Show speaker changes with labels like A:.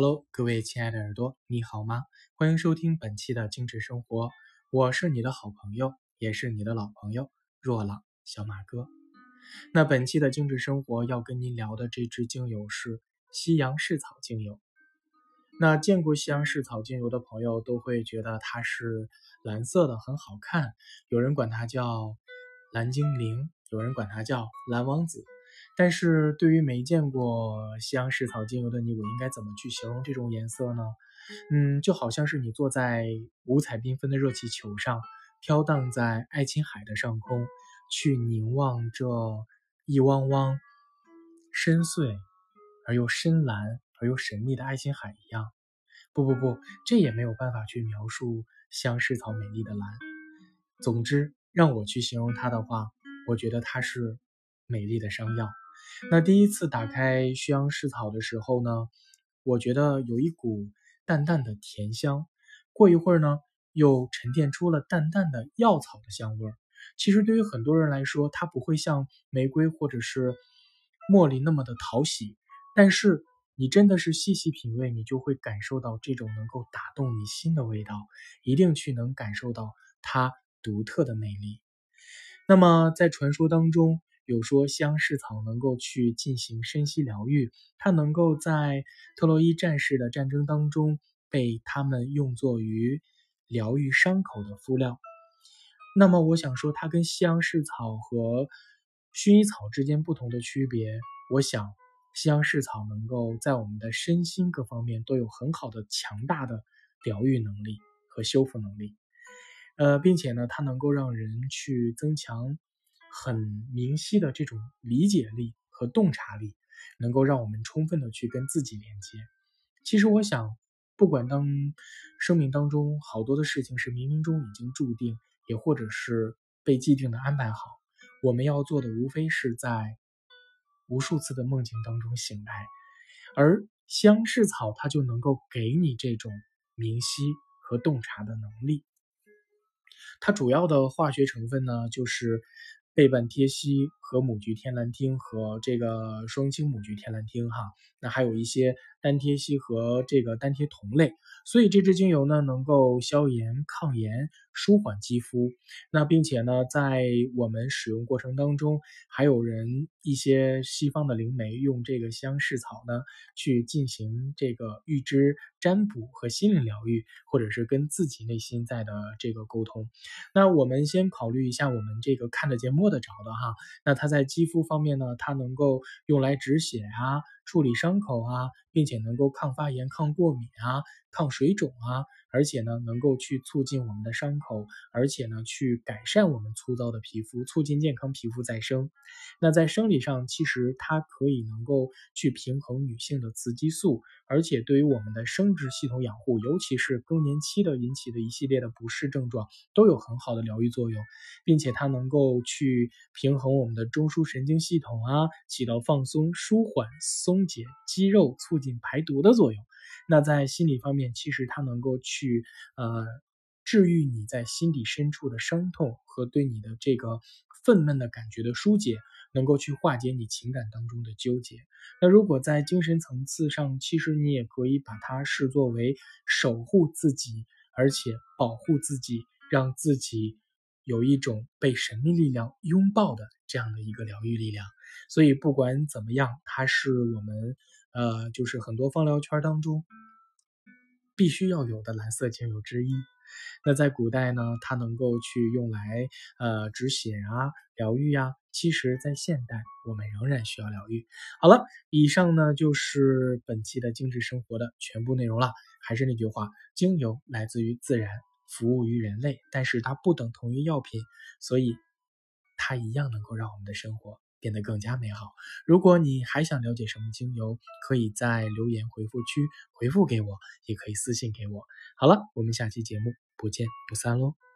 A: Hello，各位亲爱的耳朵，你好吗？欢迎收听本期的精致生活，我是你的好朋友，也是你的老朋友若朗小马哥。那本期的精致生活要跟您聊的这支精油是西洋柿草精油。那见过西洋柿草精油的朋友都会觉得它是蓝色的，很好看。有人管它叫蓝精灵，有人管它叫蓝王子。但是对于没见过西洋蓍草精油的你，我应该怎么去形容这种颜色呢？嗯，就好像是你坐在五彩缤纷的热气球上，飘荡在爱琴海的上空，去凝望这一汪汪深邃而又深蓝而又神秘的爱琴海一样。不不不，这也没有办法去描述西洋蓍草美丽的蓝。总之，让我去形容它的话，我觉得它是美丽的商药。那第一次打开西洋蓍草的时候呢，我觉得有一股淡淡的甜香，过一会儿呢，又沉淀出了淡淡的药草的香味儿。其实对于很多人来说，它不会像玫瑰或者是茉莉那么的讨喜，但是你真的是细细品味，你就会感受到这种能够打动你心的味道，一定去能感受到它独特的魅力。那么在传说当中。有说西洋蓍草能够去进行身心疗愈，它能够在特洛伊战士的战争当中被他们用作于疗愈伤口的敷料。那么我想说，它跟西洋蓍草和薰衣草之间不同的区别，我想西洋蓍草能够在我们的身心各方面都有很好的强大的疗愈能力和修复能力，呃，并且呢，它能够让人去增强。很明晰的这种理解力和洞察力，能够让我们充分的去跟自己连接。其实我想，不管当生命当中好多的事情是冥冥中已经注定，也或者是被既定的安排好，我们要做的无非是在无数次的梦境当中醒来。而香柿草它就能够给你这种明晰和洞察的能力。它主要的化学成分呢，就是。倍半贴息和母菊天蓝烃和这个双氢母菊天蓝烃哈，那还有一些单贴息和这个单贴酮类，所以这支精油呢能够消炎、抗炎、舒缓肌肤。那并且呢，在我们使用过程当中，还有人一些西方的灵媒用这个香柿草呢去进行这个预知占卜和心灵疗愈，或者是跟自己内心在的这个沟通。那我们先考虑一下我们这个看得见摸得着的哈，那它在肌肤方面呢，它能够用来止血啊，处理伤口啊，并且能够抗发炎、抗过敏啊、抗水肿啊。而且呢，能够去促进我们的伤口，而且呢，去改善我们粗糙的皮肤，促进健康皮肤再生。那在生理上，其实它可以能够去平衡女性的雌激素，而且对于我们的生殖系统养护，尤其是更年期的引起的一系列的不适症状，都有很好的疗愈作用，并且它能够去平衡我们的中枢神经系统啊，起到放松、舒缓、松解肌肉、促进排毒的作用。那在心理方面，其实它能够去呃治愈你在心底深处的伤痛和对你的这个愤懑的感觉的疏解，能够去化解你情感当中的纠结。那如果在精神层次上，其实你也可以把它视作为守护自己，而且保护自己，让自己有一种被神秘力量拥抱的这样的一个疗愈力量。所以不管怎么样，它是我们。呃，就是很多芳疗圈当中必须要有的蓝色精油之一。那在古代呢，它能够去用来呃止血啊、疗愈啊。其实，在现代，我们仍然需要疗愈。好了，以上呢就是本期的精致生活的全部内容了。还是那句话，精油来自于自然，服务于人类，但是它不等同于药品，所以它一样能够让我们的生活。变得更加美好。如果你还想了解什么精油，可以在留言回复区回复给我，也可以私信给我。好了，我们下期节目不见不散喽。